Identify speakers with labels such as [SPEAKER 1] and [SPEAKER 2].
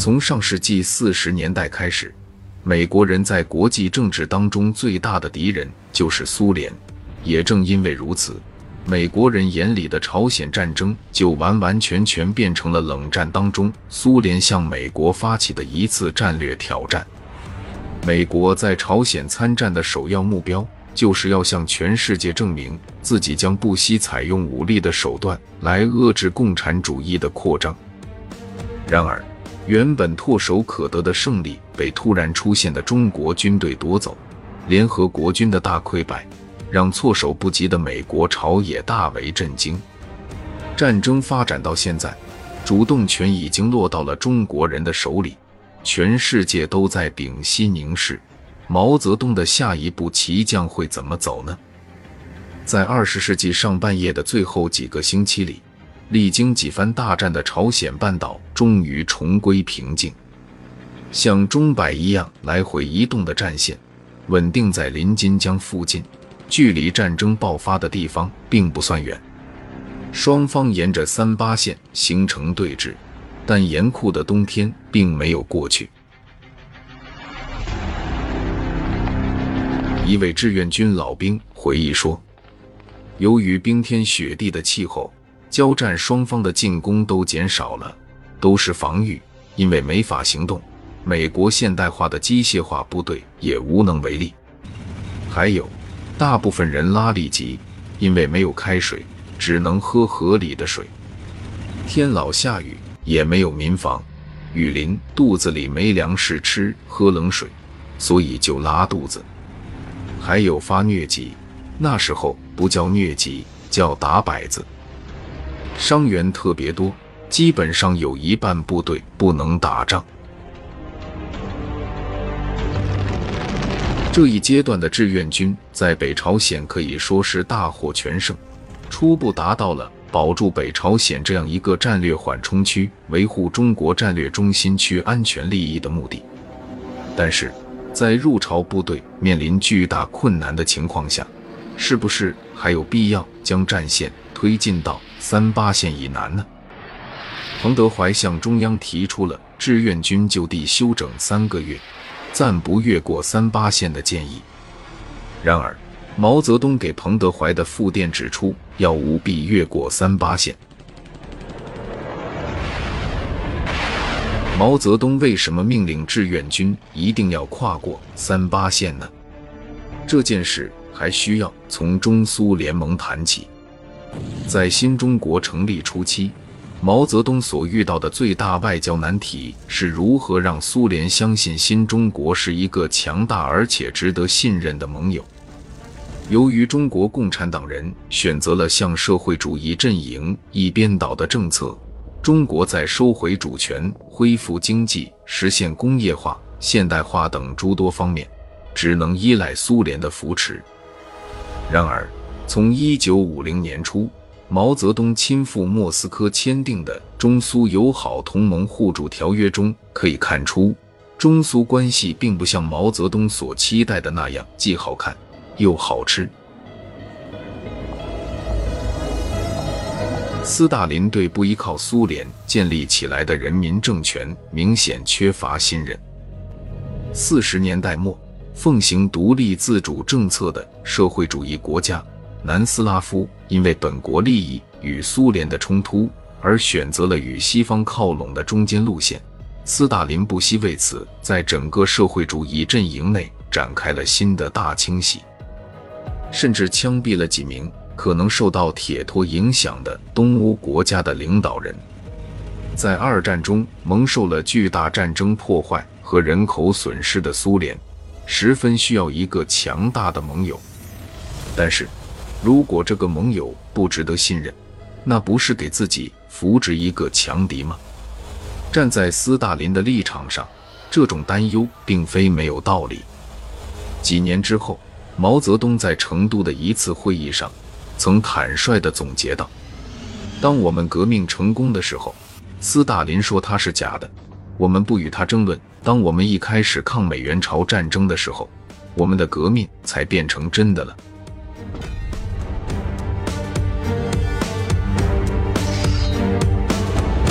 [SPEAKER 1] 从上世纪四十年代开始，美国人在国际政治当中最大的敌人就是苏联。也正因为如此，美国人眼里的朝鲜战争就完完全全变成了冷战当中苏联向美国发起的一次战略挑战。美国在朝鲜参战的首要目标，就是要向全世界证明自己将不惜采用武力的手段来遏制共产主义的扩张。然而，原本唾手可得的胜利被突然出现的中国军队夺走，联合国军的大溃败。让措手不及的美国朝野大为震惊。战争发展到现在，主动权已经落到了中国人的手里，全世界都在屏息凝视，毛泽东的下一步棋将会怎么走呢？在二十世纪上半叶的最后几个星期里，历经几番大战的朝鲜半岛终于重归平静，像钟摆一样来回移动的战线，稳定在临津江附近。距离战争爆发的地方并不算远，双方沿着三八线形成对峙，但严酷的冬天并没有过去。一位志愿军老兵回忆说：“由于冰天雪地的气候，交战双方的进攻都减少了，都是防御，因为没法行动。美国现代化的机械化部队也无能为力。还有。”大部分人拉力急，因为没有开水，只能喝河里的水。天老下雨，也没有民房，雨淋，肚子里没粮食吃，喝冷水，所以就拉肚子。还有发疟疾，那时候不叫疟疾，叫打摆子。伤员特别多，基本上有一半部队不能打仗。这一阶段的志愿军在北朝鲜可以说是大获全胜，初步达到了保住北朝鲜这样一个战略缓冲区、维护中国战略中心区安全利益的目的。但是，在入朝部队面临巨大困难的情况下，是不是还有必要将战线推进到三八线以南呢？彭德怀向中央提出了志愿军就地休整三个月。暂不越过三八线的建议。然而，毛泽东给彭德怀的复电指出，要务必越过三八线。毛泽东为什么命令志愿军一定要跨过三八线呢？这件事还需要从中苏联盟谈起。在新中国成立初期。毛泽东所遇到的最大外交难题是如何让苏联相信新中国是一个强大而且值得信任的盟友。由于中国共产党人选择了向社会主义阵营一边倒的政策，中国在收回主权、恢复经济、实现工业化、现代化等诸多方面，只能依赖苏联的扶持。然而，从一九五零年初，毛泽东亲赴莫斯科签订的中苏友好同盟互助条约中可以看出，中苏关系并不像毛泽东所期待的那样既好看又好吃。斯大林对不依靠苏联建立起来的人民政权明显缺乏信任。四十年代末，奉行独立自主政策的社会主义国家。南斯拉夫因为本国利益与苏联的冲突而选择了与西方靠拢的中间路线。斯大林不惜为此在整个社会主义阵营内展开了新的大清洗，甚至枪毙了几名可能受到铁托影响的东欧国家的领导人。在二战中蒙受了巨大战争破坏和人口损失的苏联，十分需要一个强大的盟友，但是。如果这个盟友不值得信任，那不是给自己扶植一个强敌吗？站在斯大林的立场上，这种担忧并非没有道理。几年之后，毛泽东在成都的一次会议上，曾坦率地总结道：“当我们革命成功的时候，斯大林说他是假的，我们不与他争论；当我们一开始抗美援朝战争的时候，我们的革命才变成真的了。”